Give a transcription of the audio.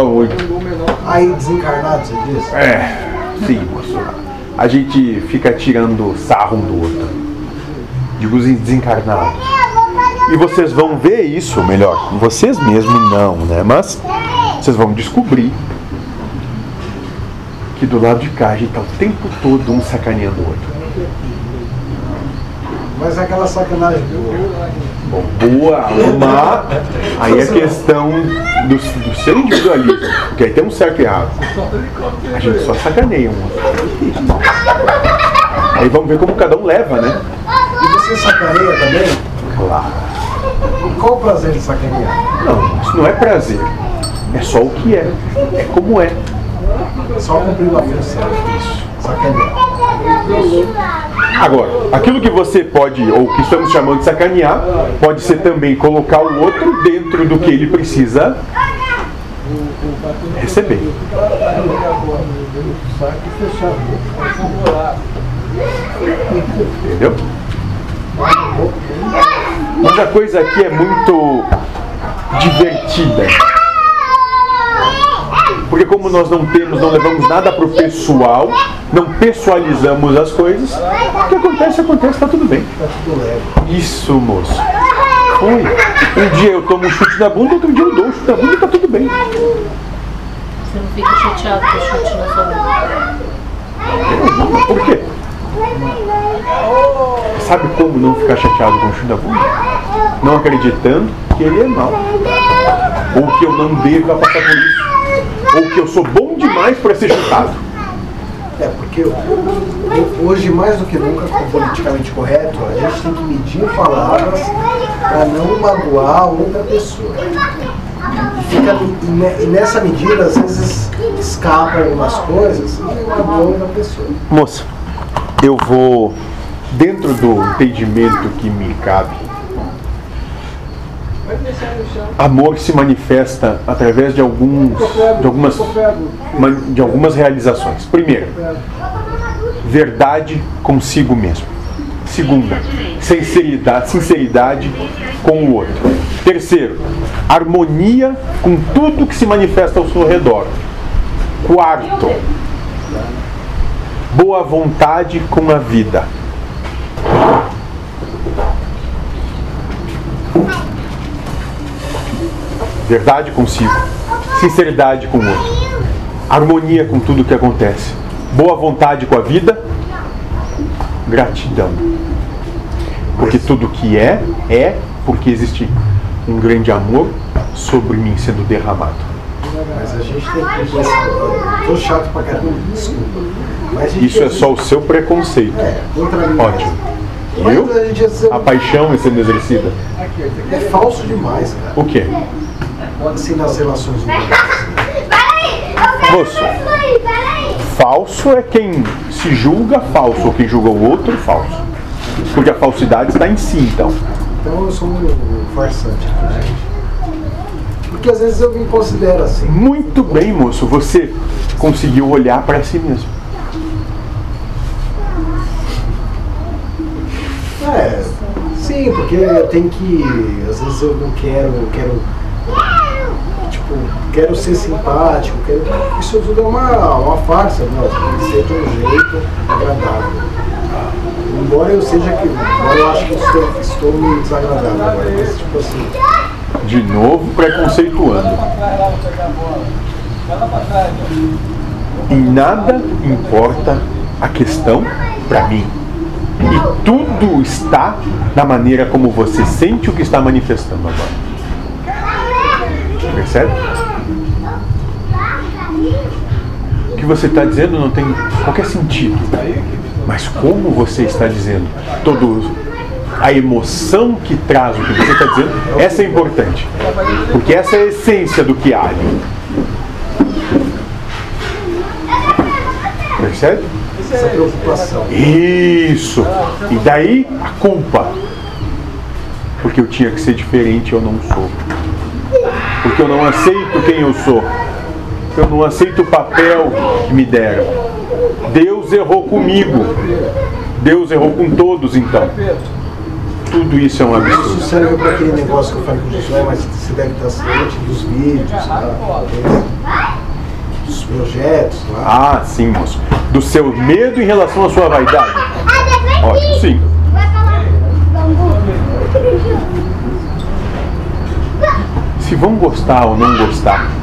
fala muito. Aí desencarnado, você diz? É, sim, moço. A gente fica tirando sarro um do outro. Digo os desencarnados. E vocês vão ver isso, melhor, vocês mesmos não, né? Mas vocês vão descobrir que do lado de cá a gente tá o tempo todo um sacaneando o outro. Mas é aquela sacanagem boa. Bom, boa, uma, aí é questão do, do seu individualismo, porque aí tem um certo e errado. A gente só sacaneia um outro. Aí vamos ver como cada um leva, né? E você sacaneia também? Claro. E qual o prazer de sacanear? Não, isso não é prazer. É só o que é. É como é. Só cumprir uma função. Isso. Sacanear. Agora, aquilo que você pode, ou que estamos chamando de sacanear, pode ser também colocar o outro dentro do que ele precisa receber. Entendeu? Mas a coisa aqui é muito divertida. Porque como nós não temos, não levamos nada para o pessoal, não pessoalizamos as coisas, o que acontece, acontece, está tudo bem. Isso, moço. Foi. Um dia eu tomo um chute na bunda, outro dia eu dou um chute na bunda e está tudo bem. Você não fica chateado com o chute na sua bunda. Por quê? Sabe como não ficar chateado com o chute na bunda? Não acreditando que ele é mau. Ou que eu não devo passar por isso. Ou que eu sou bom demais para ser chutado. Porque hoje, mais do que nunca, com politicamente correto, a gente tem que medir palavras para não magoar outra pessoa. E, fica, nessa medida, às vezes, escapam algumas coisas e magoa outra pessoa. Moça, eu vou, dentro do entendimento que me cabe, amor se manifesta através de alguns de algumas de algumas realizações. Primeiro, verdade consigo mesmo. Segunda, sinceridade, sinceridade com o outro. Terceiro, harmonia com tudo que se manifesta ao seu redor. Quarto, boa vontade com a vida. Verdade consigo, sinceridade com o outro, harmonia com tudo que acontece, boa vontade com a vida, gratidão. Porque tudo que é, é porque existe um grande amor sobre mim sendo derramado. Mas a gente tem que pensar. Tô chato pra caramba, desculpa. Isso é só o seu preconceito. É, contra mim. Ótimo. Viu? A paixão é sendo exercida. é falso demais, cara. O quê? Assim nas relações humanas. Moço, falso é quem se julga falso, ou quem julga o outro falso. Porque a falsidade está em si, então. Então eu sou um farsante aqui, gente. Porque às vezes eu me considero assim. Muito bem, moço, você conseguiu olhar para si mesmo. É, sim, porque eu tenho que. Às vezes eu não quero, eu quero. Quero ser simpático, quero. Isso tudo é uma, uma farsa, não. Tem que ser de um jeito agradável. Embora eu seja que. Embora eu acho que estou, estou me desagradável agora, mas tipo assim. De novo, preconceituando. E nada importa a questão para mim. E tudo está na maneira como você sente o que está manifestando agora. Percebe? O que você está dizendo não tem qualquer sentido. Mas como você está dizendo, todo a emoção que traz o que você está dizendo, essa é importante. Porque essa é a essência do que há. Percebe? Essa preocupação. Isso! E daí a culpa. Porque eu tinha que ser diferente eu não sou. Porque eu não aceito quem eu sou. Eu não aceito o papel que me deram. Deus errou comigo. Deus errou com todos, então. Tudo isso é um Isso absurdo. serve para aquele negócio que eu falei com o Josué, mas você deve estar ciente dos vídeos, tá? projetos lá. Ah, sim, moço. Do seu medo em relação à sua vaidade. Ótimo, sim. Se vão gostar ou não gostar